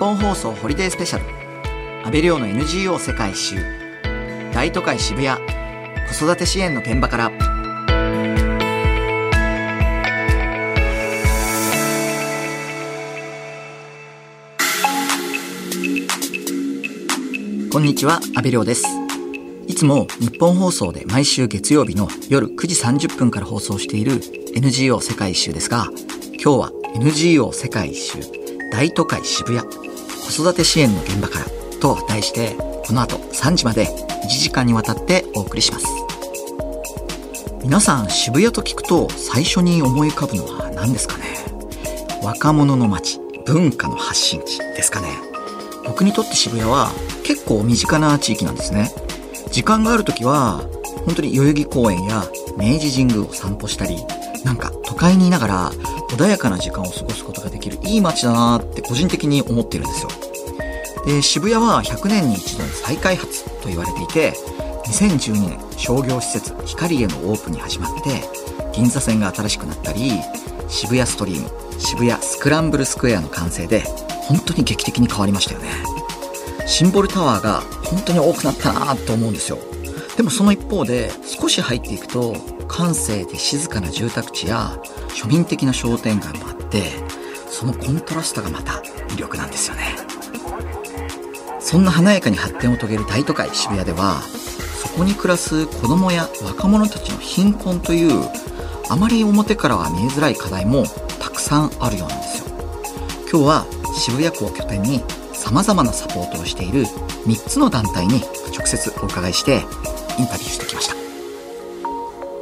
本放送ホリデースペシャル。安倍亮の NGO 世界一周。大都会渋谷。子育て支援の現場から。こんにちは安倍亮です。いつも日本放送で毎週月曜日の夜9時30分から放送している NGO 世界一周ですが今日は NGO 世界一周。大都会渋谷。子育て支援の現場からと題してこの後3時まで1時間にわたってお送りします。皆さん渋谷と聞くと最初に思い浮かぶのは何ですかね？若者の街文化の発信地ですかね？僕にとって渋谷は結構身近な地域なんですね。時間がある時は本当に代々木公園や明治神宮を散歩したりなんか都会にいながら穏やかな時間を過ごすことができるいい街だなって個人的に思ってるんですよ。で渋谷は100年に一度の再開発と言われていて2012年商業施設光へのオープンに始まって銀座線が新しくなったり渋谷ストリーム渋谷スクランブルスクエアの完成で本当に劇的に変わりましたよね。シンボルタワーが本当に多くなったなと思うんですよ。でもその一方で少し入っていくと閑静で静かな住宅地や庶民的な商店街もあってそのコントラストがまた魅力なんですよね。そんな華やかに発展を遂げる大都会渋谷ではそこに暮らす子供や若者たちの貧困というあまり表からは見えづらい課題もたくさんあるようなんですよ。今日は渋谷区を拠点に様々なサポートをしている3つの団体に直接お伺いしてインタビューしてきました。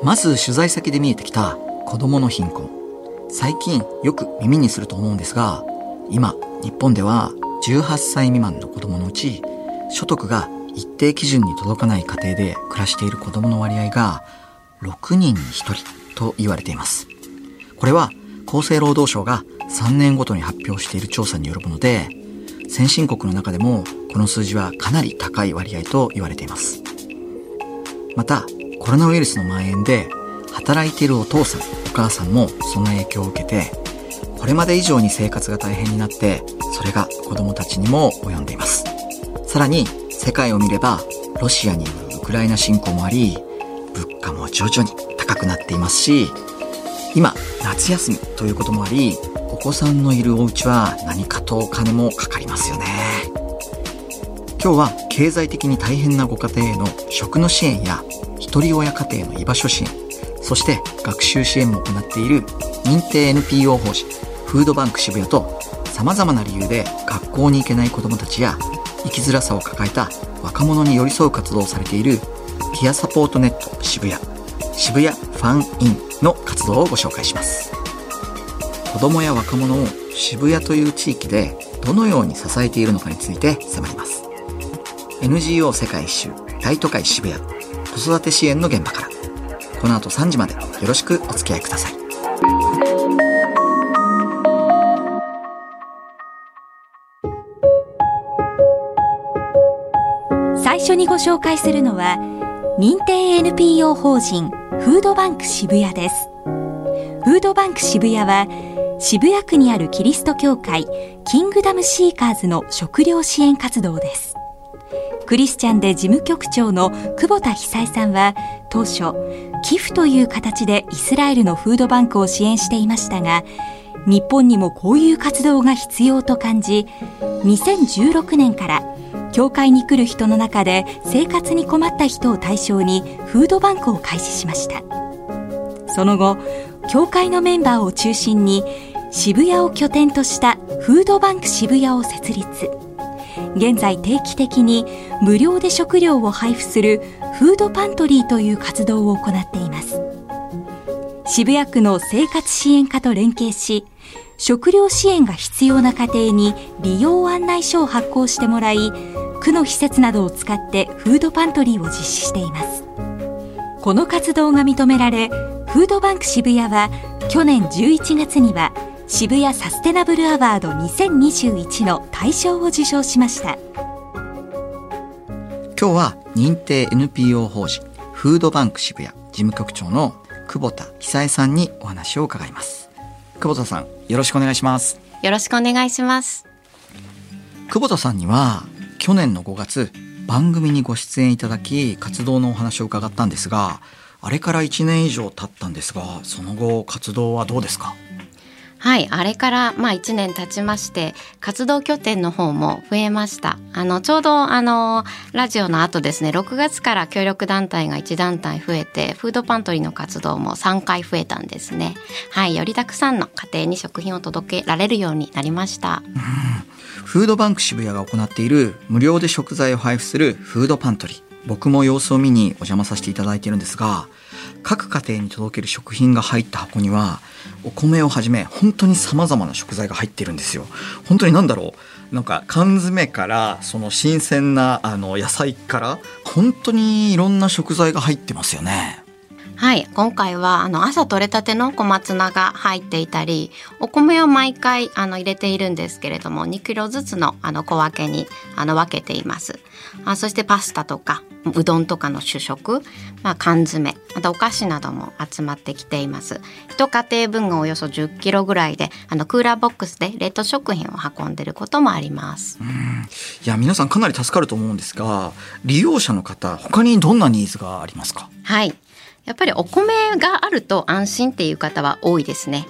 まず取材先で見えてきた子供の貧困。最近よく耳にすると思うんですが今日本では18歳未満の子供のうち所得が一定基準に届かない家庭で暮らしている子供の割合が6人に1人と言われています。これは厚生労働省が3年ごとに発表している調査によるもので先進国の中でもこの数字はかなり高い割合と言われています。またコロナウイルスの蔓延で働いているお父さんお母さんもその影響を受けてこれまで以上に生活が大変になってそれが子供たちにも及んでいます。さらに世界を見ればロシアによるウクライナ侵攻もあり物価も徐々に高くなっていますし今夏休みということもありお子さんのいるお家は何かとお金もかかりますよね。今日は経済的に大変なご家庭への食の支援や一人親家庭の居場所支援そして学習支援も行っている認定 NPO 法人フードバンク渋谷と様々な理由で学校に行けない子どもたちや生きづらさを抱えた若者に寄り添う活動をされているピアサポートネット渋谷渋谷ファンインの活動をご紹介します。子どもや若者を渋谷という地域でどのように支えているのかについて迫ります。NGO 世界一周大都会渋谷子育て支援の現場から。この後3時までよろしくお付き合いください。にご紹介するのは認定 NPO 法人フードバンク渋谷です。フードバンク渋谷は渋谷区にあるキリスト教会キングダムシーカーズの食料支援活動です。クリスチャンで事務局長の久保田久恵さんは当初寄付という形でイスラエルのフードバンクを支援していましたが日本にもこういう活動が必要と感じ2016年から教会に来る人の中で生活に困った人を対象にフードバンクを開始しました。その後教会のメンバーを中心に渋谷を拠点としたフードバンク渋谷を設立。現在定期的に無料で食料を配布するフードパントリーという活動を行っています。渋谷区の生活支援課と連携し食料支援が必要な家庭に利用案内書を発行してもらい区の施設などを使ってフードパントリーを実施しています。この活動が認められフードバンク渋谷は去年11月には渋谷サステナブルアワード2021の大賞を受賞しました。今日は認定 NPO 法人フードバンク渋谷事務局長の久保田久恵さんにお話を伺います。久保田さんよろしくお願いします。よろしくお願いします。久保田さんには去年の5月番組にご出演いただき活動のお話を伺ったんですがあれから1年以上経ったんですがその後活動はどうですか？はいあれからまあ1年経ちまして活動拠点の方も増えました。あのちょうどあのラジオの後ですね6月から協力団体が1団体増えてフードパントリーの活動も3回増えたんですね。はいよりたくさんの家庭に食品を届けられるようになりました。フードバンク渋谷が行っている無料で食材を配布するフードパントリー。僕も様子を見にお邪魔させていただいているんですが各家庭に届ける食品が入った箱にはお米をはじめ本当にさまざまな食材が入っているんですよ。本当に何だろうなんか缶詰からその新鮮なあの野菜から本当にいろんな食材が入ってますよね。はい。今回はあの朝採れたての小松菜が入っていたりお米を毎回あの入れているんですけれども2キロずつのあの小分けにあの分けています。あそしてパスタとかうどんとかの主食、まあ、缶詰またお菓子なども集まってきています。一家庭分がおよそ10キロぐらいであのクーラーボックスで冷凍食品を運んでることもあります。いや皆さんかなり助かると思うんですが利用者の方他にどんなニーズがありますか？はい。やっぱりお米があると安心っていう方は多いですね。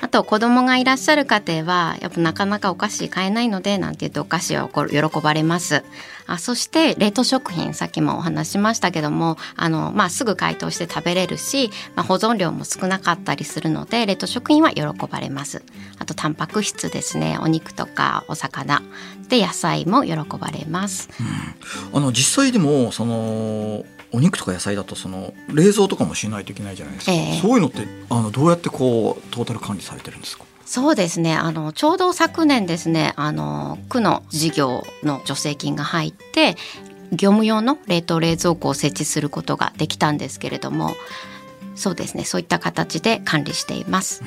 あと子供がいらっしゃる家庭はやっぱなかなかお菓子買えないのでなんて言うとお菓子を喜ばれます。あそして冷凍食品さっきもお話しましたけどもあの、まあ、すぐ解凍して食べれるし、まあ、保存量も少なかったりするので冷凍食品は喜ばれます。あとタンパク質ですねお肉とかお魚で野菜も喜ばれます。うん、あの実際でもそのお肉とか野菜だとその冷蔵とかもしないといけないじゃないですか、えー、そういうのってあのどうやってこうトータル管理されてるんですか？そうですね。あのちょうど昨年ですねあの区の事業の助成金が入って業務用の冷凍冷蔵庫を設置することができたんですけれどもそうですね。そういった形で管理しています。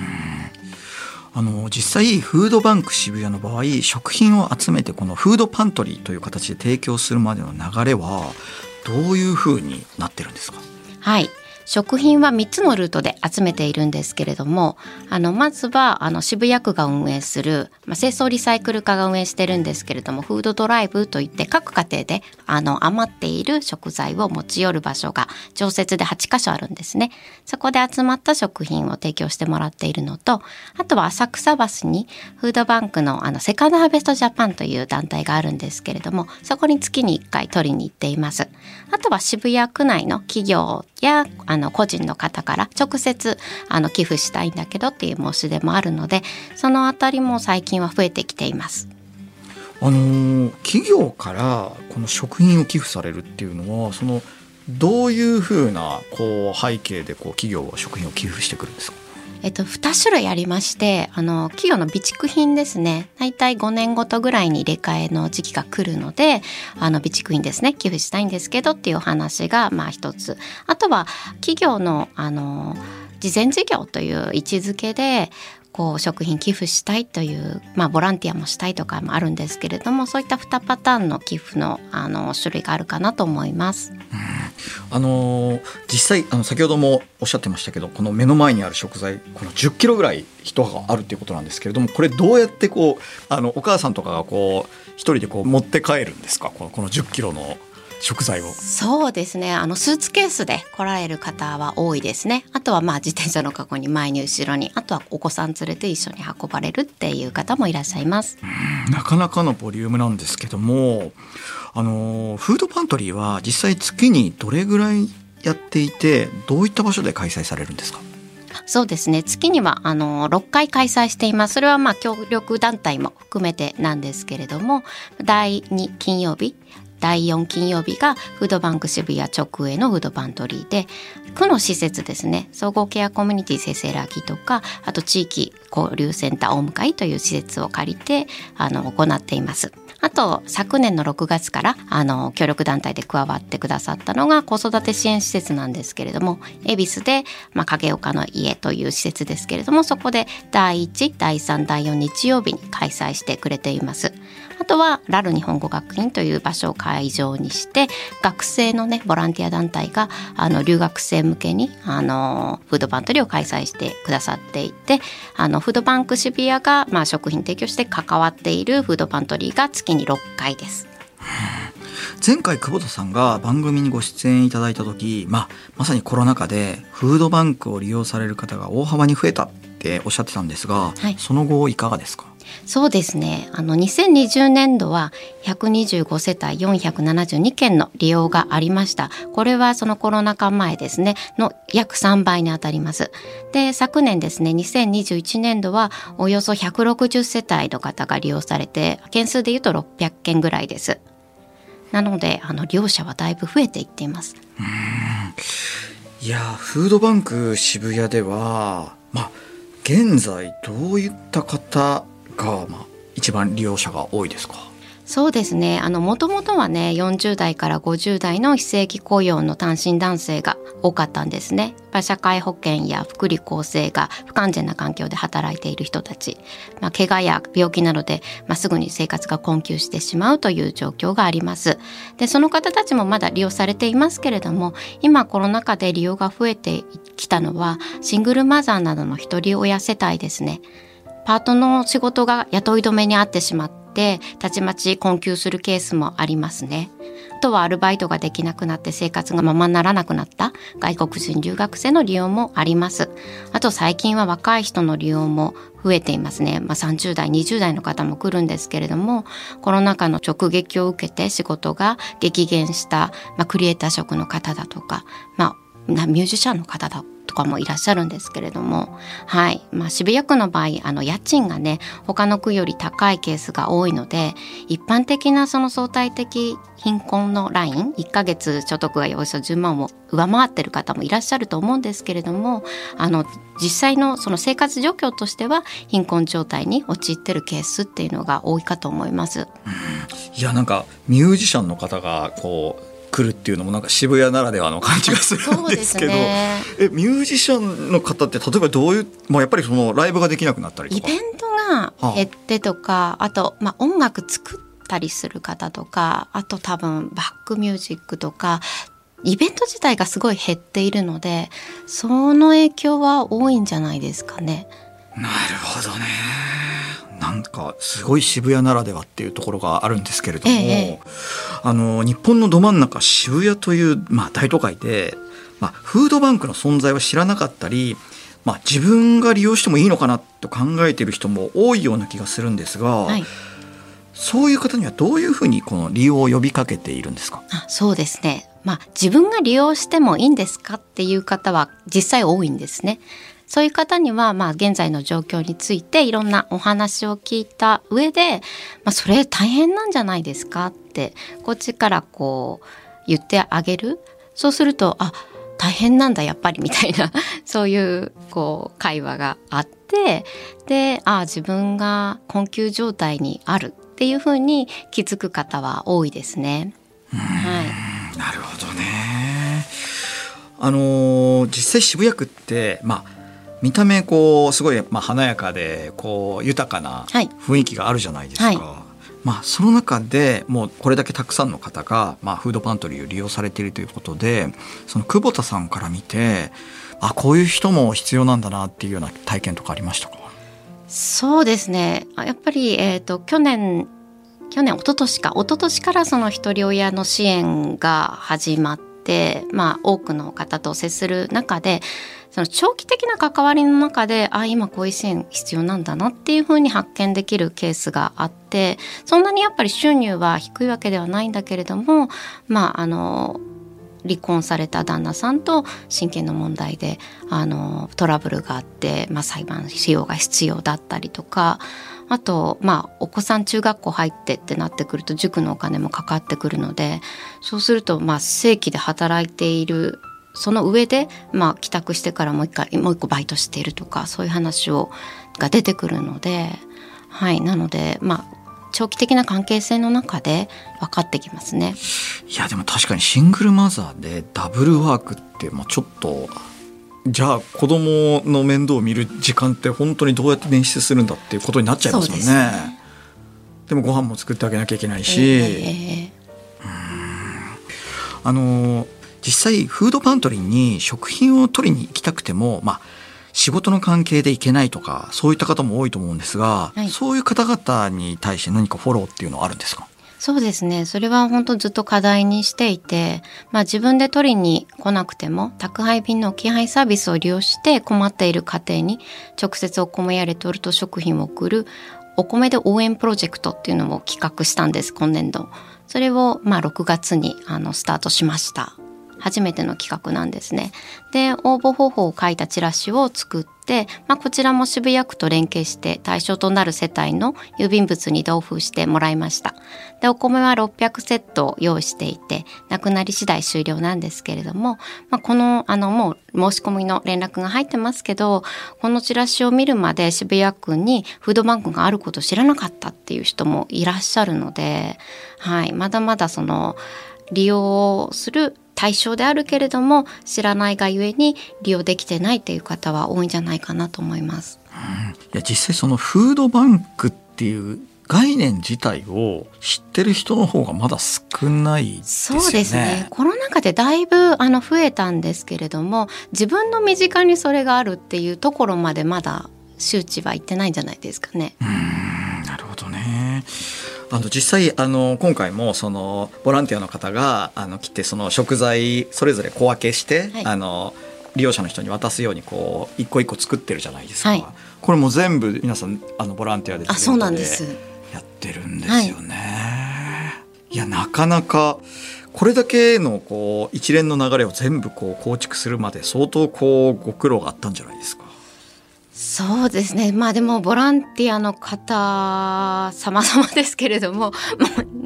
あの実際フードバンク渋谷の場合食品を集めてこのフードパントリーという形で提供するまでの流れはどういうふうになってるんですか？はい。食品は3つのルートで集めているんですけれどもあのまずはあの渋谷区が運営する、まあ、清掃リサイクル課が運営してるんですけれどもフードドライブといって各家庭であの余っている食材を持ち寄る場所が常設で8箇所あるんですね。そこで集まった食品を提供してもらっているのとあとは浅草橋にフードバンクのあのセカンドハーベストジャパンという団体があるんですけれどもそこに月に1回取りに行っています。あとは渋谷区内の企業やあの個人の方から直接あの寄付したいんだけどっていう申し出もあるのでそのあたりも最近は増えてきています。あの企業からこの食品を寄付されるっていうのはそのどういうふうなこう背景でこう企業は食品を寄付してくるんですか？えっと、2種類ありましてあの企業の備蓄品ですね。大体5年ごとぐらいに入れ替えの時期が来るのであの備蓄品ですね。寄付したいんですけどっていう話がまあ一つ。あとは企業のあの事前事業という位置づけでこう食品寄付したいという、まあ、ボランティアもしたいとかもあるんですけれどもそういった2パターンの寄付のあの種類があるかなと思います。あの実際あの先ほどもおっしゃってましたけどこの目の前にある食材この10キロぐらい人があるっていうことなんですけれどもこれどうやってこうあのお母さんとかがこう一人でこう持って帰るんですか？このこの10キロの食材を。そうですね。あのスーツケースで来られる方は多いですね。あとはまあ自転車の過去に前に後ろにあとはお子さん連れて一緒に運ばれるっていう方もいらっしゃいます。なかなかのボリュームなんですけどもあのフードパントリーは実際月にどれぐらいやっていてどういった場所で開催されるんですか？そうですね。月にはあの6回開催しています。それはまあ協力団体も含めてなんですけれども第2金曜日第4金曜日がフードバンク渋谷直営のフードパントリーで区の施設ですね総合ケアコミュニティせせらぎとかあと地域交流センター大向という施設を借りてあの行っています。あと昨年の6月からあの協力団体で加わってくださったのが子育て支援施設なんですけれども恵比寿で、まあ、影岡の家という施設ですけれどもそこで第1第3第4日曜日に開催してくれています。ああとはラル日本語学院という場所を会場にして学生のねボランティア団体があの留学生向けにあのフードパントリーを開催してくださっていてあのフードバンク渋谷が、まあ、食品提供して関わっているフードパントリーが月に6回です。前回久保田さんが番組にご出演いただいた時、まあ、まさにコロナ禍でフードバンクを利用される方が大幅に増えたっておっしゃってたんですが、はい、その後いかがですか？そうですね。あの2020年度は125世帯472件の利用がありました。これはそのコロナ禍前ですね。の約3倍にあたります。で昨年ですね2021年度はおよそ160世帯の方が利用されて件数でいうと600件ぐらいです。なのであの利用者はだいぶ増えていっています。いやフードバンク渋谷ではまあ現在どういった方が、まあ、一番利用者が多いですか？そうですね。あのもともとはね40代から50代の非正規雇用の単身男性が多かったんですね。社会保険や福利厚生が不完全な環境で働いている人たち、まあ、怪我や病気などで、まあ、すぐに生活が困窮してしまうという状況があります。でその方たちもまだ利用されていますけれども今コロナ禍で利用が増えてきたのはシングルマザーなどの一人親世帯ですね。パートの仕事が雇い止めにあってしまってたちまち困窮するケースもありますね。あとはアルバイトができなくなって生活がままならなくなった外国人留学生の利用もあります。あと最近は若い人の利用も増えていますね。まあ、30代、20代の方も来るんですけれども、コロナ禍の直撃を受けて仕事が激減した、まあ、クリエイター職の方だとか、まあ、ミュージシャンの方だとかもいらっしゃるんですけれども、はい。まあ、渋谷区の場合、あの、家賃がね、他の区より高いケースが多いので、一般的なその相対的貧困のライン、1ヶ月所得がおよそ10万を上回ってる方もいらっしゃると思うんですけれども、あの、実際のその生活状況としては、貧困状態に陥ってるケースっていうのが多いかと思います。いや、なんか、ミュージシャンの方が、こう、来るっていうのもなんか渋谷ならではの感じがするんですけど、ね、えミュージシャンの方って例えばどういう、まあ、やっぱりそのライブができなくなったりイベントが減ってとか、はあ、あと、まあ、音楽作ったりする方とかあと多分バックミュージックとかイベント自体がすごい減っているのでその影響は多いんじゃないですかね。なるほどね。なんかすごい渋谷ならではっていうところがあるんですけれども、ええ、あの日本のど真ん中渋谷という、まあ、大都会で、まあ、フードバンクの存在は知らなかったり、まあ、自分が利用してもいいのかなと考えている人も多いような気がするんですが、はい、そういう方にはどういうふうにこの利用を呼びかけているんですか？あそうですね、まあ、自分が利用してもいいんですかっていう方は実際多いんですね。そういう方には、まあ、現在の状況についていろんなお話を聞いた上で、まあ、それ大変なんじゃないですかってこっちからこう言ってあげるそうするとあ大変なんだやっぱりみたいな そういうこう会話があってであ自分が困窮状態にあるっていうふうに気づく方は多いですね。はい、なるほどね。あの実際渋谷区ってまあ見た目こうすごいまあ華やかでこう豊かな雰囲気があるじゃないですか。はい。まあ、その中でもうこれだけたくさんの方が、まあ、フードパントリーを利用されているということでその久保田さんから見てあこういう人も必要なんだなっていうような体験とかありましたか？そうですね。やっぱり、えーと、去年去年一昨年か。一昨年からその一人親の支援が始まって、まあ、多くの方と接する中でその長期的な関わりの中であ今こういう支援必要なんだなっていうふうに発見できるケースがあってそんなにやっぱり収入は低いわけではないんだけれどもまああの離婚された旦那さんと親権の問題であのトラブルがあって、まあ、裁判費用が必要だったりとかあとまあお子さん中学校入ってってなってくると塾のお金もかかってくるのでそうするとまあ正規で働いているその上で、まあ、帰宅してからもう一回もう一個バイトしているとかそういう話をが出てくるので、はい、なので、まあ、長期的な関係性の中で分かってきますね。いやでも確かにシングルマザーでダブルワークって、まあ、ちょっとじゃあ子供の面倒を見る時間って本当にどうやって捻出するんだっていうことになっちゃいますもんね。でもご飯も作ってあげなきゃいけないし、えあの実際フードパントリーに食品を取りに行きたくてもまあ仕事の関係で行けないとかそういった方も多いと思うんですが、はいそういう方々に対して何かフォローっていうのはあるんですか？そうですね。それは本当ずっと課題にしていて、まあ自分で取りに来なくても、宅配便の置き配サービスを利用して困っている家庭に直接お米やレトルト食品を送るお米で応援プロジェクトっていうのを企画したんです、今年度。それをまあ6月にあのスタートしました。初めての企画なんですね。で、応募方法を書いたチラシを作って、まあ、こちらも渋谷区と連携して対象となる世帯の郵便物に同封してもらいました。で、お米は600セットを用意していて、なくなり次第終了なんですけれども、まあ、この、あの、もう申し込みの連絡が入ってますけど、このチラシを見るまで渋谷区にフードバンクがあることを知らなかったっていう人もいらっしゃるので、はい、まだまだその、利用する対象であるけれども知らないがゆえに利用できてないっていう方は多いんじゃないかなと思います。いや実際そのフードバンクっていう概念自体を知ってる人の方がまだ少ないですよね。そうですね。コロナ禍でだいぶあの増えたんですけれども自分の身近にそれがあるっていうところまでまだ周知はいってないんじゃないですかね。うん。あの実際あの今回もそのボランティアの方があの来てその食材それぞれ小分けして、はいあの利用者の人に渡すようにこう一個一個作ってるじゃないですか。はいこれも全部皆さんあのボランティアであ、そうなんです。やってるんですよね。い、やなかなかこれだけのこう一連の流れを全部こう構築するまで相当こうご苦労があったんじゃないですか。そうですね。まあでもボランティアの方様々ですけれども、もう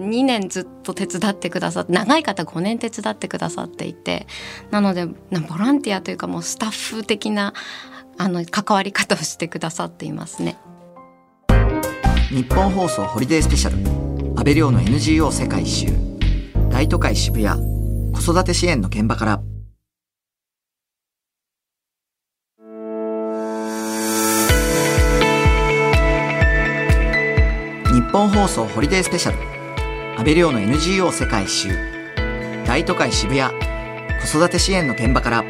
2年ずっと手伝ってくださって、長い方5年手伝ってくださっていて、なのでボランティアというかもうスタッフ的なあの関わり方をしてくださっていますね。日本放送ホリデースペシャル。安倍亮の NGO 世界一周。大都会渋谷。子育て支援の現場から。本放送ホリデースペシャル。安倍亮の NGO 世界一周。大都会渋谷。子育て支援の現場から。も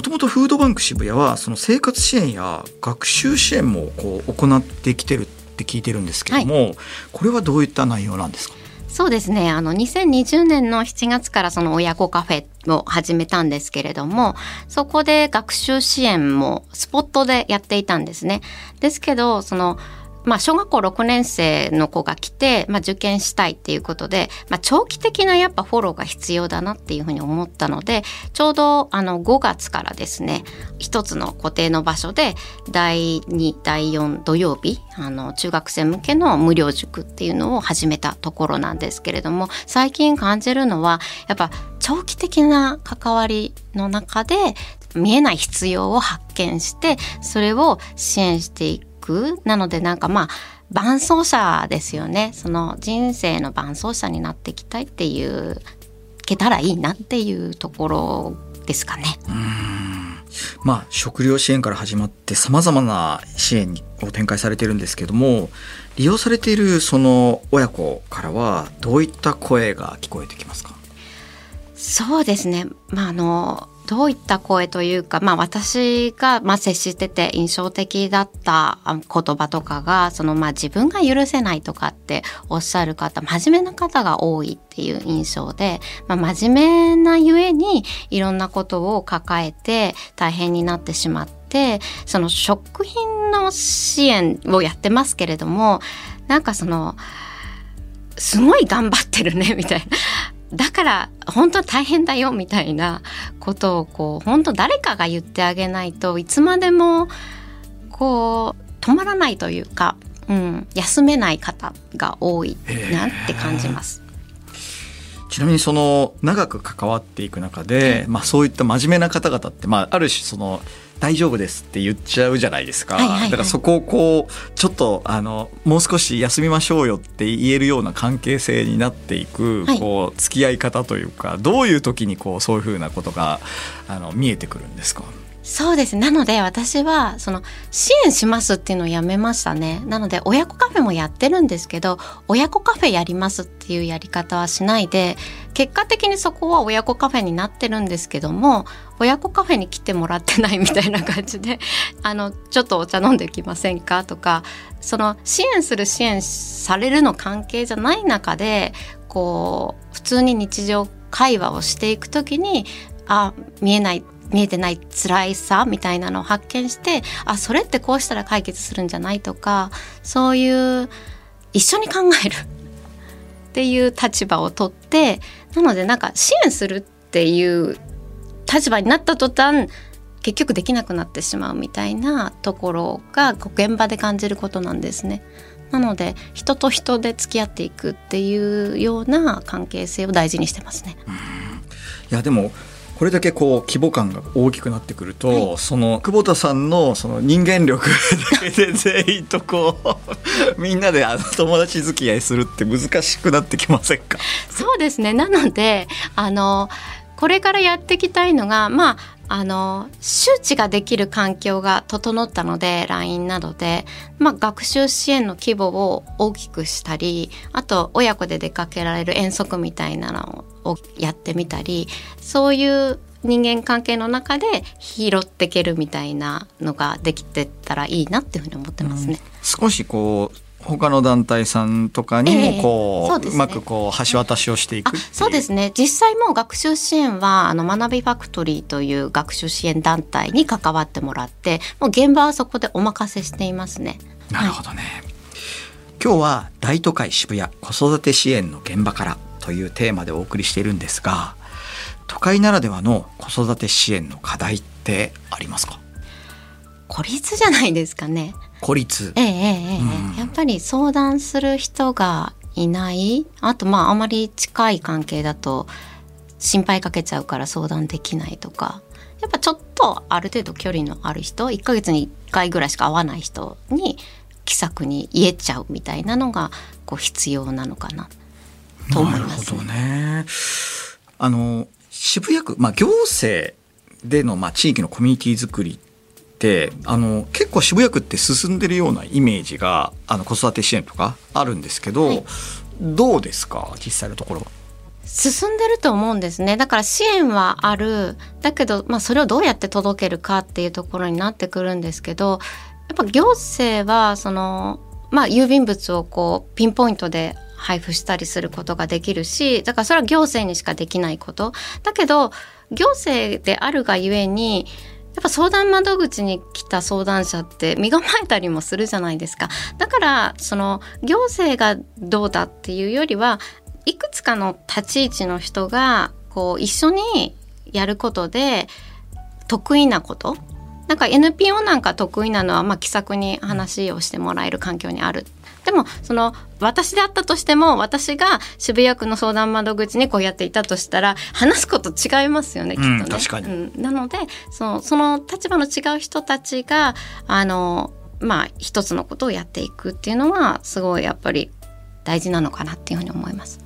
ともとフードバンク渋谷はその生活支援や学習支援もこう行ってきてるって聞いてるんですけども、これはどういった内容なんですか？そうですね。あの、2020年の7月からその親子カフェを始めたんですけれども、そこで学習支援もスポットでやっていたんですね。ですけど、その、まあ、小学校6年生の子が来て、まあ、受験したいっていうことで、まあ、長期的なやっぱフォローが必要だなっていうふうに思ったのでちょうどあの5月からですね一つの固定の場所で第2第4土曜日あの中学生向けの無料塾っていうのを始めたところなんですけれども最近感じるのはやっぱ長期的な関わりの中で見えない必要を発見してそれを支援していく。なのでなんかまあ伴走者ですよね。その人生の伴走者になっていきたいっていうけたらいいなっていうところですかね。まあ、食料支援から始まってさまざまな支援を展開されているんですけども利用されているその親子からはどういった声が聞こえてきますか？そうですね、まあ、あのどういった声というか、まあ、私が、まあ、接してて印象的だった言葉とかがその、まあ、自分が許せないとかっておっしゃる方真面目な方が多いっていう印象で、まあ、真面目なゆえにいろんなことを抱えて大変になってしまってその食品の支援をやってますけれどもなんかそのすごい頑張ってるねみたいな。だから本当大変だよみたいなことをこう本当誰かが言ってあげないといつまでもこう止まらないというか、うん、休めない方が多いなって感じます。ちなみにその長く関わっていく中で、まあ、そういった真面目な方々って、まあ、ある種その大丈夫ですって言っちゃうじゃないですか、はいはいはい。だからそこをこうちょっとあのもう少し休みましょうよって言えるような関係性になっていく、はい。こう付き合い方というかどういう時にこうそういうふうなことがあの見えてくるんですか？そうですなので私はその支援しますっていうのをやめましたね。なので親子カフェもやってるんですけど親子カフェやりますっていうやり方はしないで結果的にそこは親子カフェになってるんですけども親子カフェに来てもらってないみたいな感じで あのちょっとお茶飲んできませんかとかその支援する支援されるの関係じゃない中でこう普通に日常会話をしていくときにあ見えない見えてない辛いさみたいなのを発見してあそれってこうしたら解決するんじゃないとかそういう一緒に考えるっていう立場をとってなのでなんか支援するっていう立場になった途端結局できなくなってしまうみたいなところが現場で感じることなんですね。なので人と人で付き合っていくっていうような関係性を大事にしてますね。いやでもこれだけこう規模感が大きくなってくると、その久保田さんのその人間力 だけで全員とこう みんなであの友達付き合いするって難しくなってきませんか？そうですね。なのであのこれからやっていきたいのがまああの周知ができる環境が整ったので LINE などで、まあ、学習支援の規模を大きくしたりあと親子で出かけられる遠足みたいなのをやってみたりそういう人間関係の中で拾っていけるみたいなのができてたらいいなっていうふうに思ってますね。少しこう他の団体さんとかにもこう,、ええそうねまくこう橋渡しをしていくそうですね実際もう学習支援はあの学びファクトリーという学習支援団体に関わってもらってもう現場はそこでお任せしていますね。なるほどね、今日は大都会渋谷子育て支援の現場からというテーマでお送りしているんですが都会ならではの子育て支援の課題ってありますか？孤立じゃないですかね。孤立。ええええええ。うん。やっぱり相談する人がいない。あとまああまり近い関係だと心配かけちゃうから相談できないとか。やっぱちょっとある程度距離のある人1ヶ月に1回ぐらいしか会わない人に気さくに言えちゃうみたいなのがこう必要なのかな。と思います、なるほどね。あの渋谷区、まあ、行政での、まあ、地域のコミュニティ作りってあの結構渋谷区って進んでるようなイメージがあの子育て支援とかあるんですけど、はい。どうですか？実際のところ。は。進んでると思うんですね。だから支援はある。だけど、まあ、それをどうやって届けるかっていうところになってくるんですけどやっぱ行政はその、まあ、郵便物をこうピンポイントで配布したりすることができるしだからそれは行政にしかできないこと。だけど行政であるがゆえにやっぱ相談窓口に来た相談者って身構えたりもするじゃないですか。だからその行政がどうだっていうよりはいくつかの立ち位置の人がこう一緒にやることで得意なことなんか NPO なんか得意なのはまあ気さくに話をしてもらえる環境にある。でもその私であったとしても私が渋谷区の相談窓口にこうやっていたとしたら話すこと違いますよねきっとね。うんうんなのでそのその立場の違う人たちがあのまあ一つのことをやっていくっていうのはすごいやっぱり大事なのかなっていうふうに思います。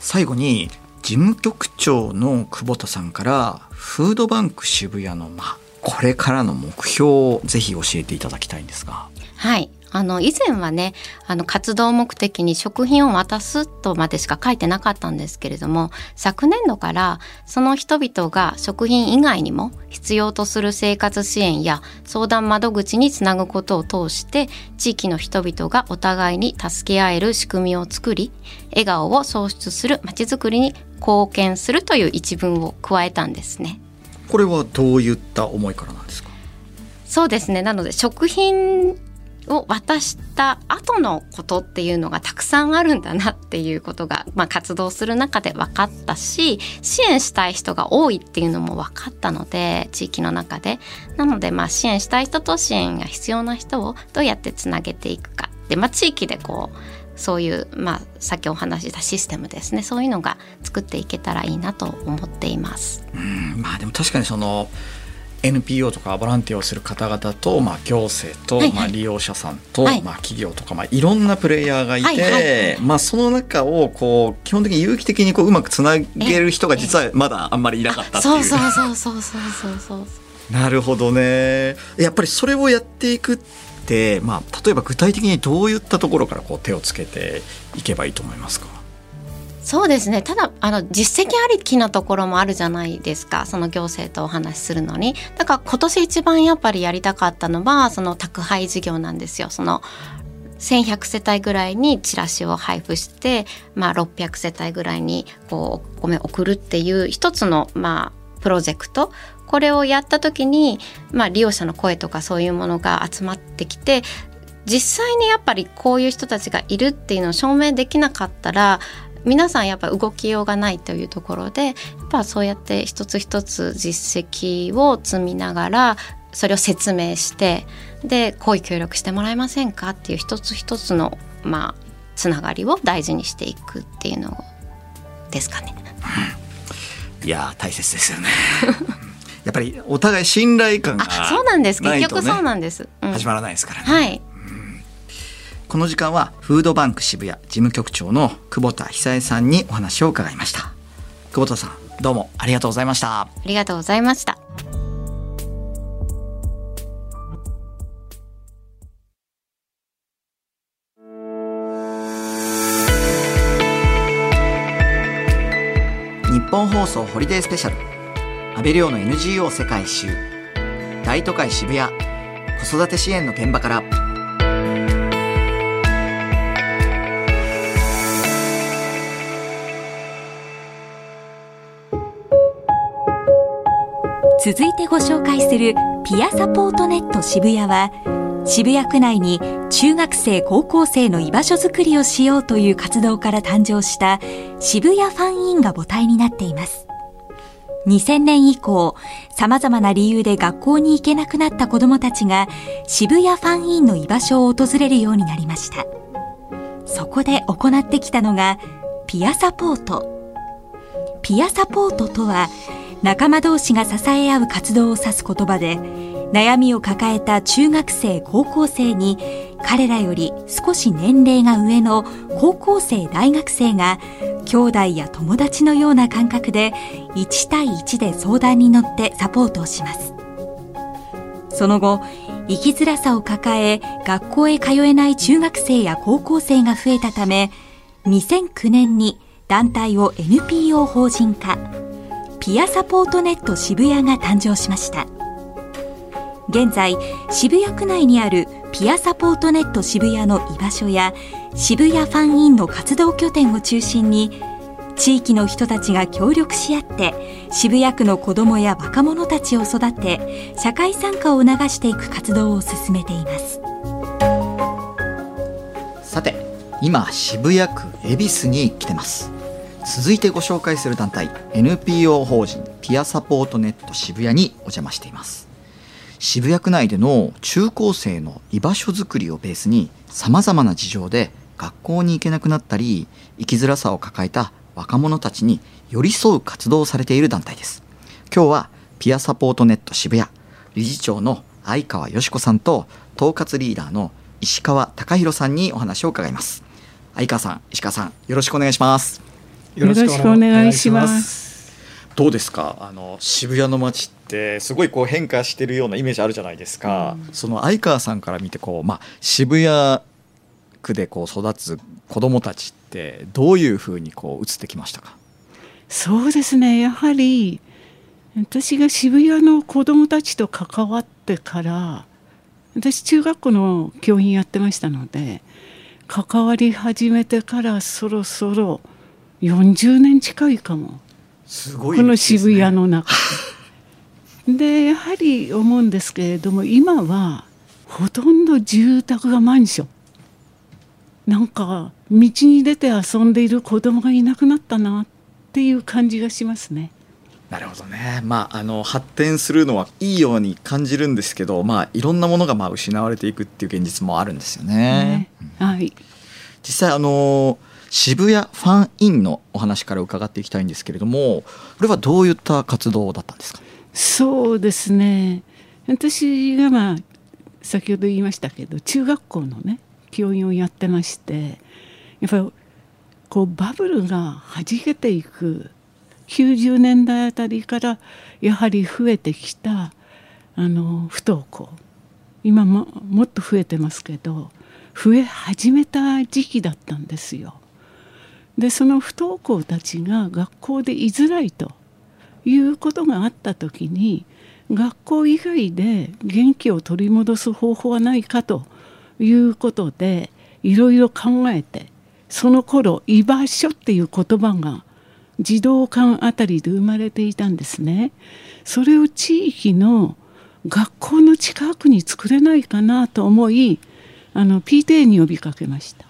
最後に事務局長の久保田さんからフードバンク渋谷の、まあ、これからの目標をぜひ教えていただきたいんですが。はい。あの以前はねあの活動目的に食品を渡すとまでしか書いてなかったんですけれども昨年度からその人々が食品以外にも必要とする生活支援や相談窓口につなぐことを通して地域の人々がお互いに助け合える仕組みを作り笑顔を創出するまちづくりに貢献するという一文を加えたんですね。これはどういった思いからなんですか？そうですねなので食品を渡した後のことっていうのがたくさんあるんだなっていうことが、まあ、活動する中で分かったし支援したい人が多いっていうのも分かったので地域の中で。なのでまあ支援したい人と支援が必要な人をどうやってつなげていくか。で、まあ、地域でこうそういう、まあ、さっきお話ししたシステムですね。そういうのが作っていけたらいいなと思っています。うんまあでも確かにその NPO とかボランティアをする方々と、まあ、行政と、はいはい。まあ、利用者さんと、はい。まあ、企業とか、まあ、いろんなプレイヤーがいて、はいはい。はいまあ、その中をこう基本的に有機的にこううまくつなげる人が実はまだあんまりいなかったっていう。そうそうそうそうそうそうそう。なるほどね。やっぱりそれをやっていくって、まあ、例えば具体的にどういったところからこう手をつけていけばいいと思いますか？そうですね。ただあの実績ありきなところもあるじゃないですか。その行政とお話しするのに。だから今年一番やっぱりやりたかったのはその宅配事業なんですよ。その1100世帯ぐらいにチラシを配布して、まあ、600世帯ぐらいにこうお米送るっていう一つの、まあ、プロジェクト。これをやった時に、まあ、利用者の声とかそういうものが集まってきて実際にやっぱりこういう人たちがいるっていうのを証明できなかったら皆さんやっぱ動きようがないというところでやっぱそうやって一つ一つ実績を積みながらそれを説明してでこういう協力してもらえませんかっていう一つ一つのまあつながりを大事にしていくっていうのですかね。いやー大切ですよね。やっぱりお互い信頼感があそうなんです。結局そうなんです。うん。始まらないですからね、はいこの時間はフードバンク渋谷事務局長の久保田久恵さんにお話を伺いました。久保田さんどうもありがとうございました。ありがとうございました。日本放送ホリデースペシャル。安倍亮の NGO 世界一周。大都会渋谷。子育て支援の現場から続いてご紹介するピアサポートネット渋谷は渋谷区内に中学生高校生の居場所づくりをしようという活動から誕生した渋谷ファンインが母体になっています2000年以降様々な理由で学校に行けなくなった子どもたちが渋谷ファンインの居場所を訪れるようになりましたそこで行ってきたのがピアサポートピアサポートとは仲間同士が支え合う活動を指す言葉で悩みを抱えた中学生高校生に彼らより少し年齢が上の高校生大学生が兄弟や友達のような感覚で1対1で相談に乗ってサポートをします。その後生きづらさを抱え学校へ通えない中学生や高校生が増えたため2009年に団体を NPO 法人化。ピアサポートネット渋谷が誕生しました。現在渋谷区内にあるピアサポートネット渋谷の居場所や渋谷ファンインの活動拠点を中心に地域の人たちが協力し合って渋谷区の子どもや若者たちを育て社会参加を促していく活動を進めています。さて今渋谷区恵比寿に来てます。続いてご紹介する団体 NPO 法人ピアサポートネット渋谷にお邪魔しています。渋谷区内での中高生の居場所づくりをベースにさまざまな事情で学校に行けなくなったり生きづらさを抱えた若者たちに寄り添う活動をされている団体です。今日はピアサポートネット渋谷理事長の相川よし子さんと統括リーダーの石川貴弘さんにお話を伺います。相川さん石川さんよろしくお願いします。よろしくお願いします。どうですか？あの渋谷の街ってすごいこう変化してるようなイメージあるじゃないですか、その相川さんから見てこう、まあ、渋谷区でこう育つ子どもたちってどういうふうにこう映ってきましたか？そうですね。やはり私が渋谷の子どもたちと関わってから、私中学校の教員やってましたので、関わり始めてからそろそろ40年近いかも。すごこの渋谷の中で。でやはり思うんですけれども今はほとんど住宅がマンションなんか道に出て遊んでいる子供がいなくなったなっていう感じがしますね。なるほどね、まあ、あの発展するのはいいように感じるんですけど、まあ、いろんなものがまあ失われていくっていう現実もあるんですよね。ねはい、実際あの渋谷ファンインのお話から伺っていきたいんですけれどもこれはどういった活動だったんですか？そうですね。私がまあ先ほど言いましたけど中学校のね教員をやってましてやっぱりこうバブルがはじけていく90年代あたりからやはり増えてきたあの不登校。今ももっと増えてますけど増え始めた時期だったんですよ。でその不登校たちが学校で居づらいということがあった時に学校以外で元気を取り戻す方法はないかということでいろいろ考えてその頃居場所っていう言葉が児童館あたりで生まれていたんですね。それを地域の学校の近くに作れないかなと思いあの PTA に呼びかけました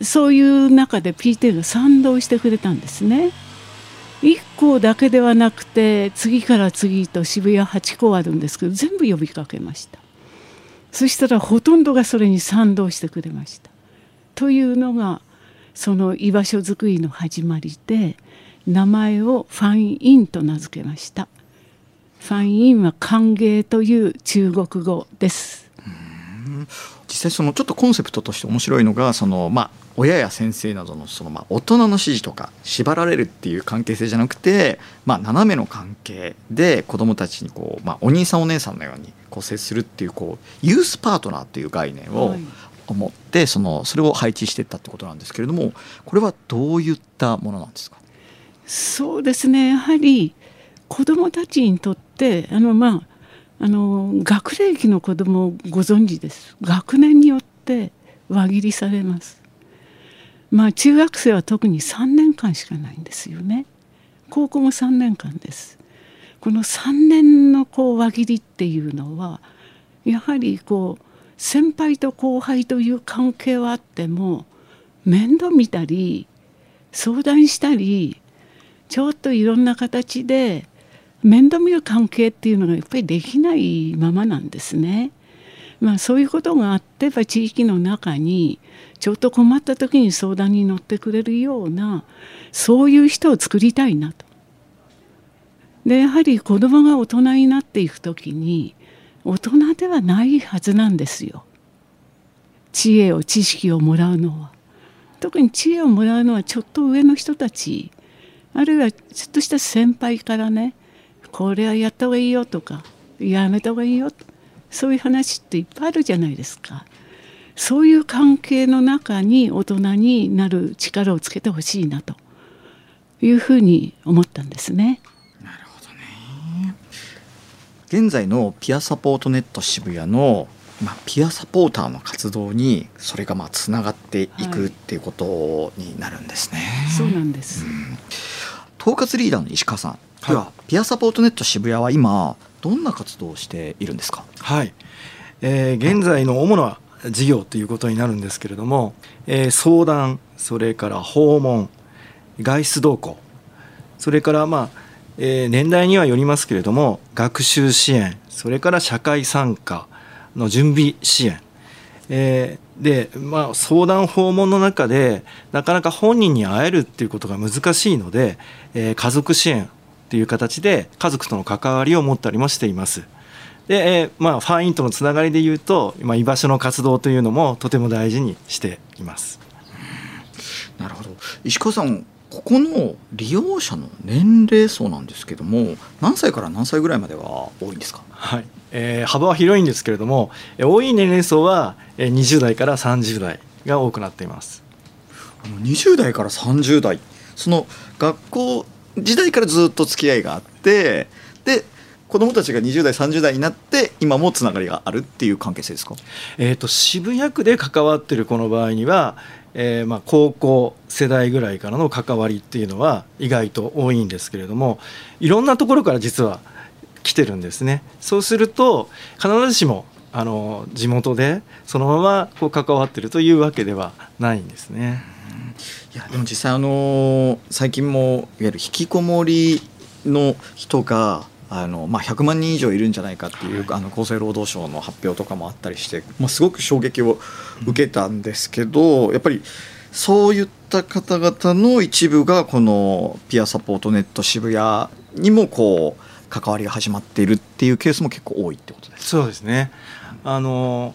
そういう中で PTA が賛同してくれたんですね。1校だけではなくて次から次と渋谷8校あるんですけど全部呼びかけました。そしたらほとんどがそれに賛同してくれました。というのがその居場所づくりの始まりで名前をファンインと名付けました。ファンインは歓迎という中国語です。実際そのちょっとコンセプトとして面白いのがそのまあ親や先生などのそのまあ大人の指示とか縛られるっていう関係性じゃなくてまあ斜めの関係で子どもたちにこうまあお兄さんお姉さんのようにこう接するっていうこうユースパートナーっていう概念を思ってそのそれを配置していったってことなんですけれどもこれはどういったものなんですか？そうですね。やはり子どもたちにとってあのまああの学齢期の子どもご存知です。学年によって輪切りされます。まあ中学生は特に3年間しかないんですよね。高校も3年間です。この3年のこう輪切りっていうのはやはりこう先輩と後輩という関係はあっても面倒見たり相談したりちょっといろんな形で面倒見る関係っていうのがやっぱりできないままなんですね。まあ、そういうことがあってやっぱ地域の中にちょっと困った時に相談に乗ってくれるようなそういう人を作りたいなと。でやはり子供が大人になっていく時に大人ではないはずなんですよ。知恵を知識をもらうのは。特に知恵をもらうのはちょっと上の人たちあるいはちょっとした先輩からねこれはやった方がいいよとかやめた方がいいよそういう話っていっぱいあるじゃないですか。そういう関係の中に大人になる力をつけてほしいなというふうに思ったんですね。なるほどね。現在のピアサポートネット渋谷のまあ、ピアサポーターの活動にそれがまあつながっていくっていうことになるんですね。はい、そうなんです、うん、統括リーダーの石川さんでは、ピアサポートネット渋谷は今どんな活動をしているんですか？はい、えー、現在の主な事業ということになるんですけれども、えー、相談それから訪問外出動向それからまあ、えー、年代にはよりますけれども学習支援それから社会参加の準備支援、えー、で、まあ、相談訪問の中でなかなか本人に会えるっていうことが難しいので、えー、家族支援っていう形で家族との関わりを持ったりもしています。で、えー、まあ、ファンインとのつながりでいうと、まあ、居場所の活動というのもとても大事にしています。なるほど石川さんここの利用者の年齢層なんですけども何歳から何歳ぐらいまでは多いんですか、はいえー、幅は広いんですけれども多い年齢層は20代から30代が多くなっています20代から30代その学校時代からずっと付き合いがあってで子どもたちが20代30代になって今もつながりがあるっていう関係性ですか、えーと、渋谷区で関わってるこの場合には、えー、まあ高校世代ぐらいからの関わりっていうのは意外と多いんですけれどもいろんなところから実は来てるんですね。そうすると必ずしもあの地元でそのままこう関わってるというわけではないんですね。いやでも実際あの最近もいわゆる引きこもりの人があのまあ、100万人以上いるんじゃないかっていう、はい、あの厚生労働省の発表とかもあったりして、まあ、すごく衝撃を受けたんですけど、うん、やっぱりそういった方々の一部がこのピアサポートネット渋谷にもこう関わりが始まっているっていうケースも結構多いってことですそうですね。あの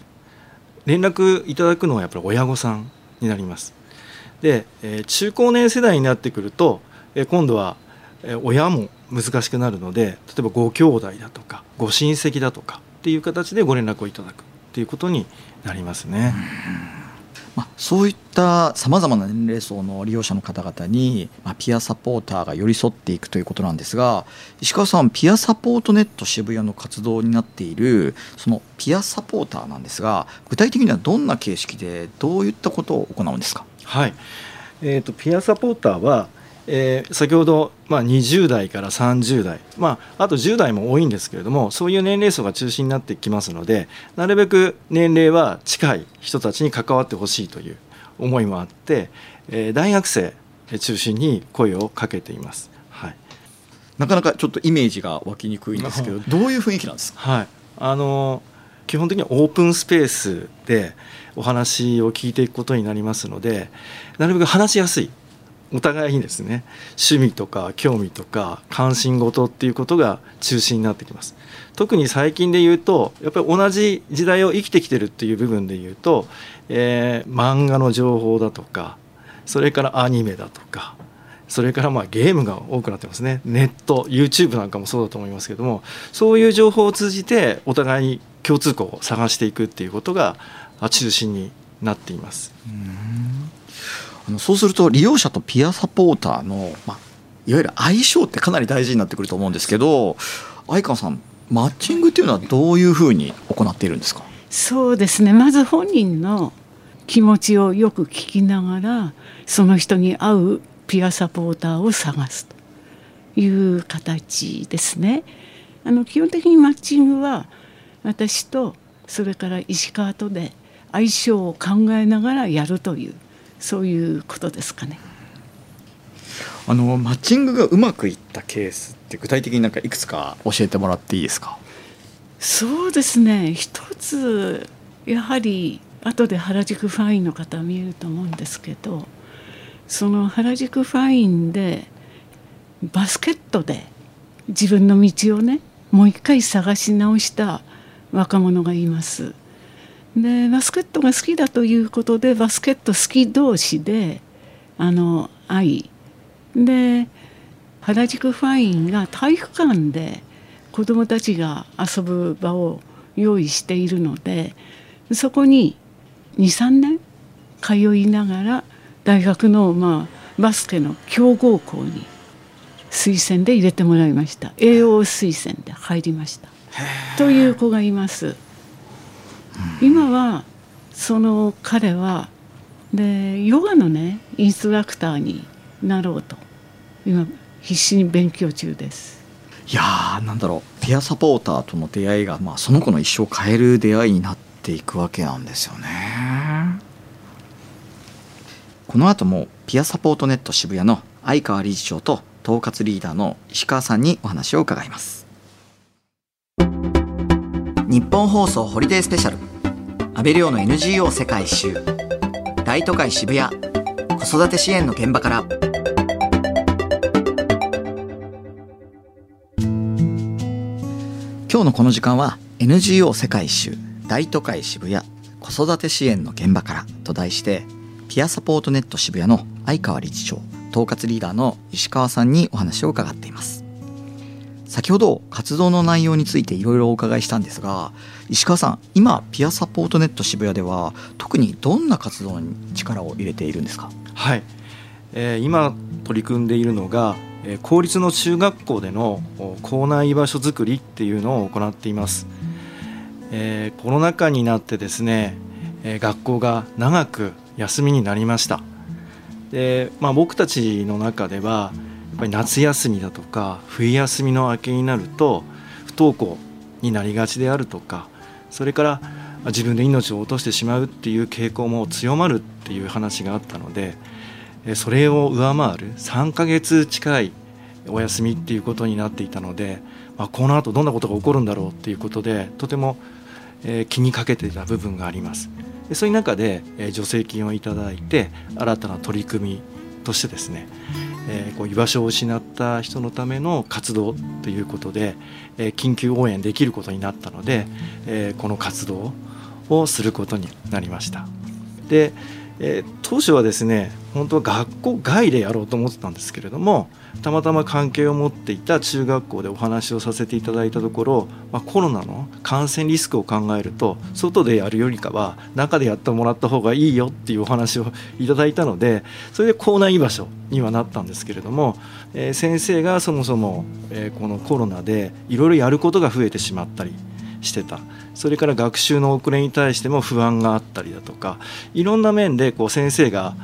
連絡いただくのはやっぱり親御さんになりますで、えー、中高年世代になってくると、えー、今度は、親も難しくなるので例えばご兄弟だとかご親戚だとかっていう形でご連絡をいただくっていうことになりますね。まあ、そういったさまざまな年齢層の利用者の方々に、まあ、ピアサポーターが寄り添っていくということなんですが石川さんピアサポートネット渋谷の活動になっているそのピアサポーターなんですが具体的にはどんな形式でどういったことを行うんですか？はい、えーと、ピアサポーターは、えー、先ほど、まあ、20代から30代、まあ、あと10代も多いんですけれどもそういう年齢層が中心になってきますのでなるべく年齢は近い人たちに関わってほしいという思いもあって、えー、大学生中心に声をかけています。はい、なかなかちょっとイメージが湧きにくいんですけどどういう雰囲気なんですか、はい。あの基本的にオープンスペースでお話を聞いていくことになりますのでなるべく話しやすい。お互いにですね趣味とか興味とか関心事っていうことが中心になってきます。特に最近で言うとやっぱり同じ時代を生きてきてるっていう部分で言うと、えー、漫画の情報だとかそれからアニメだとかそれからまあゲームが多くなってますね。ネット YouTube なんかもそうだと思いますけどもそういう情報を通じてお互いに共通項を探していくっていうことが中心になっています。あのそうすると利用者とピアサポーターの、まあ、いわゆる相性ってかなり大事になってくると思うんですけど相川さんマッチングっていうのはどういうふうに行っているんですか？そうですねまず本人の気持ちをよく聞きながらその人に合うピアサポーターを探すという形ですね。あの基本的にマッチングは私とそれから石川とで相性を考えながらやるというそういうことですかね。あのマッチングがうまくいったケースって具体的になんかいくつか教えてもらっていいですか？そうですね一つやはり後で原宿ファインの方見えると思うんですけどその原宿ファインでバスケットで自分の道をねもう一回探し直した若者がいます。でバスケットが好きだということでバスケット好き同士であの愛で原宿ファインが体育館で子どもたちが遊ぶ場を用意しているのでそこに23年通いながら大学の、まあ、バスケの強豪校に推薦で入れてもらいました。栄養推薦で入りました。という子がいます。今はその彼はでヨガのねインストラクターになろうと今必死に勉強中です。いやーなんだろうピアサポーターとの出会いが、まあ、その子の一生を変える出会いになっていくわけなんですよね。この後もピアサポートネット渋谷の相川理事長と統括リーダーの石川さんにお話を伺います。日本放送ホリデースペシャル。安倍亮の NGO 世界一周。大都会渋谷。子育て支援の現場から。今日のこの時間は NGO 世界一周。大都会渋谷。子育て支援の現場から。と題してピアサポートネット渋谷の相川理事長。統括リーダーの石川さんにお話を伺っています。先ほど活動の内容についていろいろお伺いしたんですが石川さん今ピアサポートネット渋谷では特にどんな活動に力を入れているんですか？はい、えー、今取り組んでいるのが公立の中学校での校内居場所づくりっていうのを行っています、えー、コロナ禍になってですね、えー、学校が長く休みになりました。で、まあ、僕たちの中ではっぱり夏休みだとか冬休みの明けになると不登校になりがちであるとかそれから自分で命を落としてしまうっていう傾向も強まるっていう話があったのでそれを上回る3ヶ月近いお休みっていうことになっていたので、まあ、この後どんなことが起こるんだろうっていうことでとても気にかけていた部分があります。そういう中で助成金をいただいて新たな取り組みとしてですねえー、こう居場所を失った人のための活動ということで、えー、緊急応援できることになったので、えー、この活動をすることになりました。で、えー、当初はですね本当は学校外でやろうと思ってたんですけれどもたまたま関係を持っていた中学校でお話をさせていただいたところ、まあ、コロナの感染リスクを考えると外でやるよりかは中でやってもらった方がいいよっていうお話をいただいたのでそれで校内居場所にはなったんですけれども、えー、先生がそもそも、えー、このコロナでいろいろやることが増えてしまったりしてた。それから学習の遅れに対しても不安があったりだとかいろんな面でこう先生が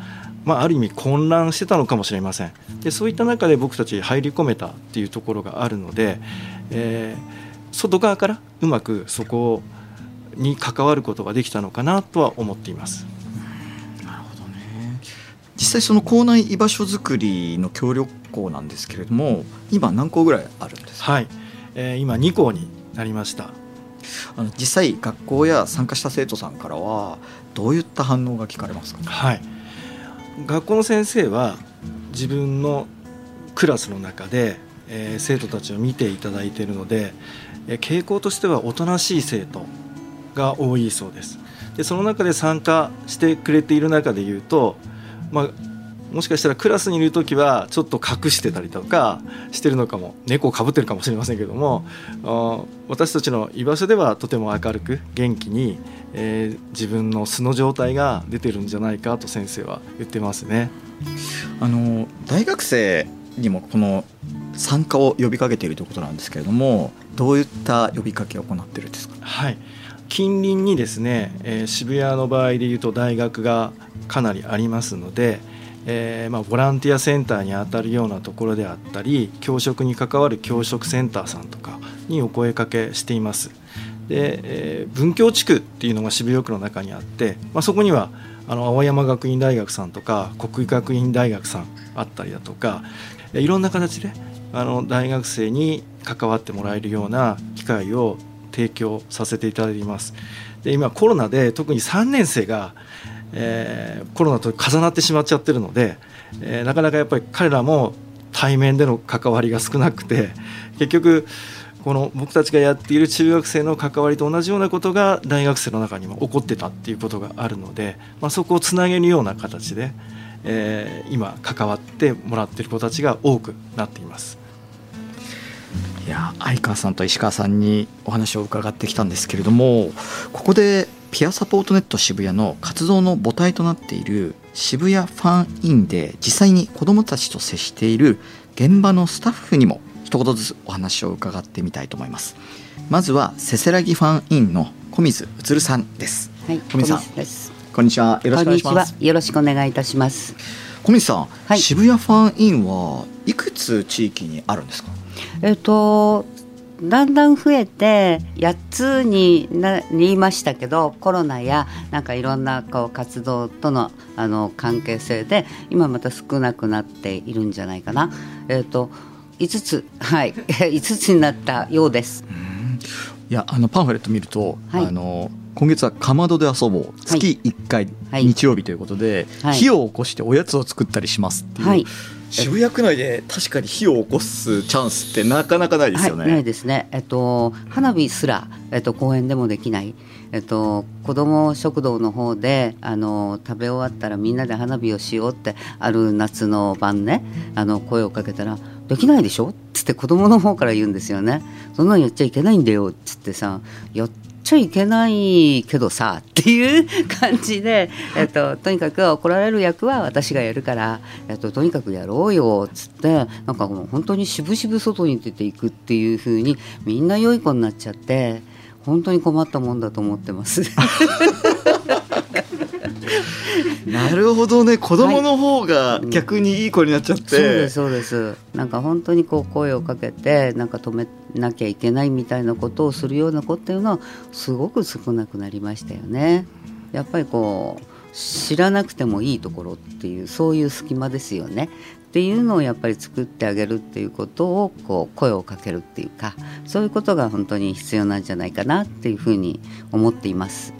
まあ、ある意味混乱してたのかもしれません。でそういった中で僕たち入り込めたっていうところがあるので、えー、外側からうまくそこに関わることができたのかなとは思っています。なるほどね。実際その校内居場所づくりの協力校なんですけれども今何校ぐらいあるんですか、はい。えー、今2校になりましたあの実際学校や参加した生徒さんからはどういった反応が聞かれますか、はい。学校の先生は自分のクラスの中で、えー、生徒たちを見ていただいているので、えー、傾向としてはおとなしい生徒が多いそうです。でその中で参加してくれている中でいうと、まあ、もしかしたらクラスにいる時はちょっと隠してたりとかしてるのかも。猫をかぶってるかもしれませんけども。私たちの居場所ではとても明るく元気に、えー、自分の素の状態が出てるんじゃないかと先生は言ってますね。あの大学生にもこの参加を呼びかけているということなんですけれどもどういった呼びかけを行っているんですか、はい。近隣にですね、えー、渋谷の場合でいうと大学がかなりありますので、えーまあ、ボランティアセンターにあたるようなところであったり教職に関わる教職センターさんとかにお声かけしています。で、えー、文教地区っていうのが渋谷区の中にあって、まあ、そこにはあの青山学院大学さんとか国学院大学さんあったりだとかいろんな形であの大学生に関わってもらえるような機会を提供させていただいています。で今コロナで特に3年生がえー、コロナと重なってしまっちゃってるので、えー、なかなかやっぱり彼らも対面での関わりが少なくて結局この僕たちがやっている中学生の関わりと同じようなことが大学生の中にも起こってたっていうことがあるので、まあ、そこをつなげるような形で、えー、今関わってもらってる子たちが多くなっています。いや相川さんと石川さんにお話を伺ってきたんですけれどもここでピアサポートネット渋谷の活動の母体となっている渋谷ファンインで実際に子どもたちと接している現場のスタッフにも一言ずつお話を伺ってみたいと思います。まずはせせらぎファンインの小水うさんです。はい小水さん。です。こんにちは。よろしくお願いします。よろしくお願いいたします。小水さん、はい、渋谷ファンインはいくつ地域にあるんですか？えっとだんだん増えて8つになりましたけどコロナやなんかいろんなこう活動とのあの関係性で今また少なくなっているんじゃないかな。えーと、5つはい 5つになったようです。いやあのパンフレット見ると、はい、あの今月はかまどで遊ぼう月1回、日曜日ということで、はい、火を起こしておやつを作ったりしますっていう。渋谷区内で確かに火を起こすチャンスってなかなかないですよね。はい、ないですね。えっと花火すらえっと公園でもできない。えっと子ども食堂の方であの食べ終わったらみんなで花火をしようってある夏の晩ねあの声をかけたら「できないでしょ?」っつって子どもの方から言うんですよね。そんなのやっちゃいけないんだよっつってさやっちゃいけないけどさっていう感じで、えっと、とにかく怒られる役は私がやるから、えっと、とにかくやろうよっつってなんかもう本当にしぶしぶ外に出ていくっていうふうにみんな良い子になっちゃって本当に困ったもんだと思ってます。なるほどね。子供の方が逆にいい子になっちゃって、はいうん、そうですそうです。なんか本当にこう声をかけてなんか止めなきゃいけないみたいなことをするような子っていうのはすごく少なくなりましたよね。やっぱりこう知らなくてもいいところっていうそういう隙間ですよね。っていうのをやっぱり作ってあげるっていうことをこう声をかけるっていうかそういうことが本当に必要なんじゃないかなっていうふうに思っています。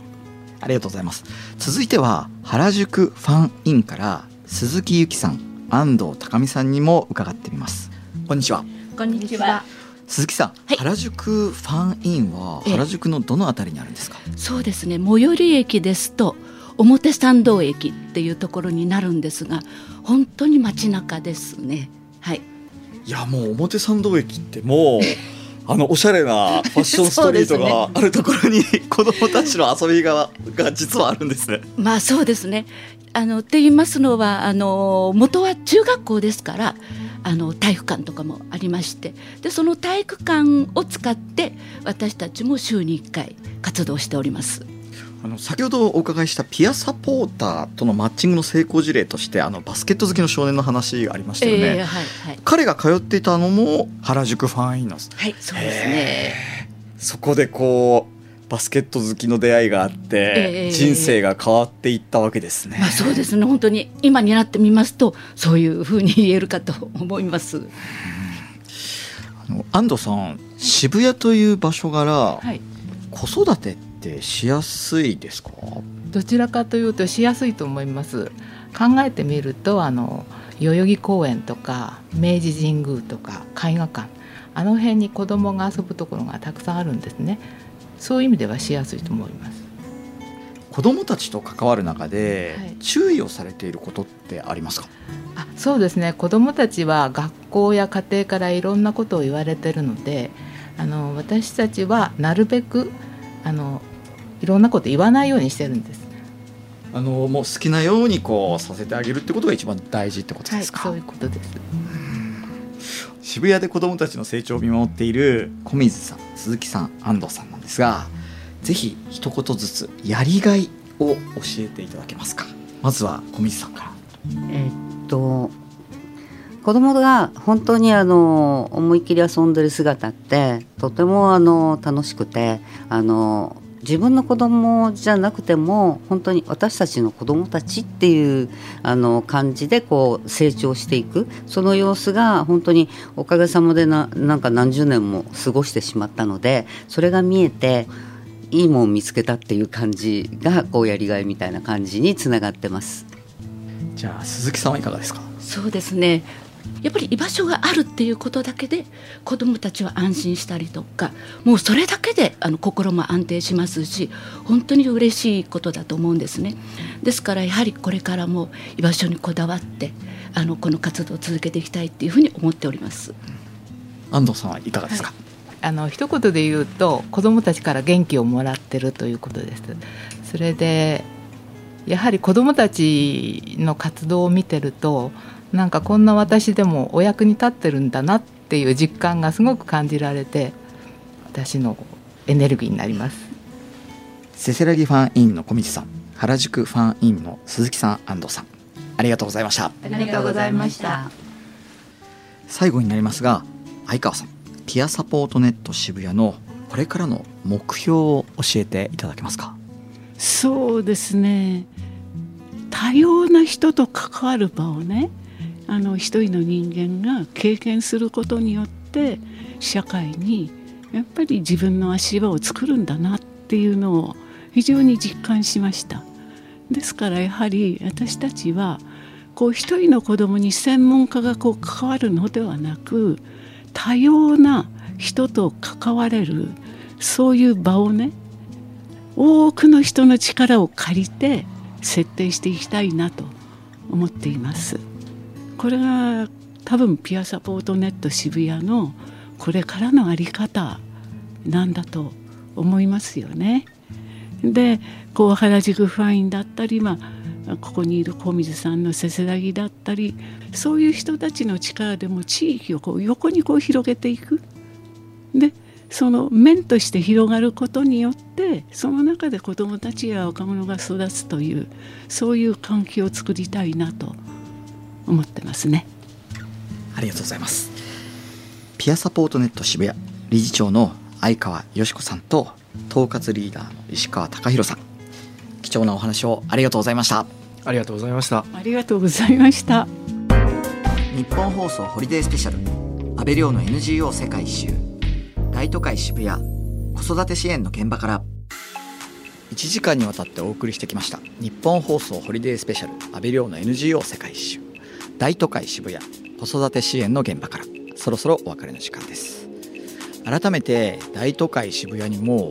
ありがとうございます続いては原宿ファンインから鈴木由紀さん安藤高美さんにも伺ってみますこんにちはこんにちは。鈴木さん、はい原宿ファンインはええ原宿のどのあたりにあるんですか？そうですね。最寄り駅ですと表参道駅っていうところになるんですが、本当に街中ですね。はい。いやもう表参道駅ってもう あのおしゃれな ファッションストリートがあるところに子供たちの遊び側が実はあるんですね。まあそうですね。あのって言いますのはあの元は中学校ですから。あの体育館とかもありましてでその体育館を使って私たちも週に1回活動しております。あの先ほどお伺いしたピアサポーターとのマッチングの成功事例としてあのバスケット好きの少年の話がありましたよね、ええはいはい。彼が通っていたのも原宿ファンインなんですはいそうですね。そこでこうバスケット好きの出会いがあって、ええ人生が変わっていったわけですね。まあそうですね。本当に今になってみますとそういうふうに言えるかと思います。あの安藤さん渋谷という場所柄、はい、子育てってしやすいですか？どちらかというとしやすいと思います。考えてみるとあの代々木公園とか明治神宮とか絵画館あの辺に子供が遊ぶところがたくさんあるんですね。そういう意味ではしやすいと思います。子供たちと関わる中で、はい。注意をされていることってありますか？あそうですね。子どもたちは学校や家庭からいろんなことを言われてるのであの私たちはなるべくあのいろんなこと言わないようにしてるんです。あのもう好きなようにこうさせてあげるってことが一番大事ってことはい、ですか、そういうことです。渋谷で子どもたちの成長を見守っている小水さん鈴木さん安藤さんなんですがぜひ一言ずつやりがいを教えていただけますか？まずは小水さんからえっと子供が本当にあの思いっきり遊んでる姿ってとてもあの楽しくてあの自分の子供じゃなくても本当に私たちの子供たちっていうあの感じでこう成長していく。その様子が本当におかげさまでななんか何十年も過ごしてしまったのでそれが見えていいもん見つけたっていう感じがこうやりがいみたいな感じにつながってます。じゃあ鈴木さんはいかがですか？そうですねやっぱり居場所があるっていうことだけで子どもたちは安心したりとかもうそれだけであの心も安定しますし本当に嬉しいことだと思うんですね。ですからやはりこれからも居場所にこだわってあのこの活動を続けていきたいっていうふうに思っております。安藤さんはいかがですか、あの一言で言うと子どもたちから元気をもらってるということです。それでやはり子どもたちの活動を見てるとなんかこんな私でもお役に立ってるんだなっていう実感がすごく感じられて私のエネルギーになります。せせらぎファンインの小水さん原宿ファンインの鈴木さん安藤さんありがとうございましたありがとうございました。最後になりますが相川さんピアサポートネット渋谷のこれからの目標を教えていただけますか？そうですね多様な人と関わる場をねあの一人の人間が経験することによって社会にやっぱり自分の足場を作るんだなっていうのを非常に実感しましたですからやはり私たちはこう一人の子供に専門家がこう関わるのではなく多様な人と関われるそういう場をね多くの人の力を借りて設定していきたいなと思っています。これが多分ピアサポートネット渋谷のこれからの在り方なんだと思いますよね。でこう原宿ファインだったり、まあ、ここにいる小水さんのせせらぎだったりそういう人たちの力でも地域をこう横にこう広げていく。でその面として広がることによってその中で子どもたちや若者が育つというそういう環境を作りたいなと思ってますね。ありがとうございます。ピアサポートネット渋谷理事長の相川よし子さんと統括リーダーの石川貴弘さん。貴重なお話をありがとうございました。ありがとうございました。ありがとうございました。日本放送ホリデースペシャル安倍亮の NGO 世界一周。大都会渋谷子育て支援の現場から。1時間にわたってお送りしてきました。日本放送ホリデースペシャル安倍亮の NGO 世界一周大都会渋谷子育て支援の現場から。そろそろお別れの時間です。改めて大都会渋谷にも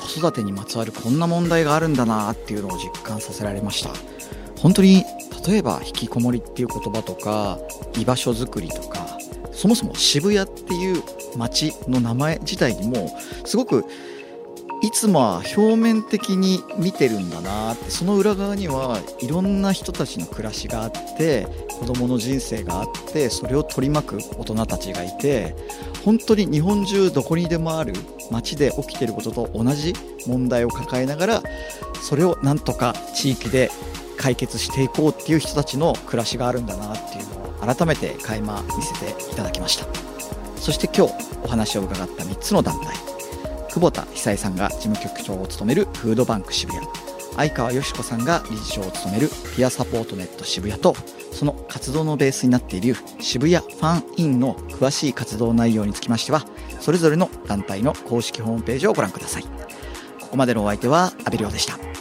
子育てにまつわるこんな問題があるんだなっていうのを実感させられました。本当に例えば引きこもりっていう言葉とか居場所づくりとかそもそも渋谷っていう街の名前自体にもすごくいつもは表面的に見てるんだなってその裏側にはいろんな人たちの暮らしがあって子供の人生があってそれを取り巻く大人たちがいて本当に日本中どこにでもある街で起きてることと同じ問題を抱えながらそれをなんとか地域で解決していこうっていう人たちの暮らしがあるんだなっていうのを改めて垣間見せていただきました。そして今日お話を伺った3つの団体。久保田久恵さんが事務局長を務めるフードバンク渋谷。相川よし子さんが理事長を務めるピアサポートネット渋谷とその活動のベースになっている渋谷ファンインの詳しい活動内容につきましてはそれぞれの団体の公式ホームページをご覧ください。ここまでのお相手は阿部亮でした。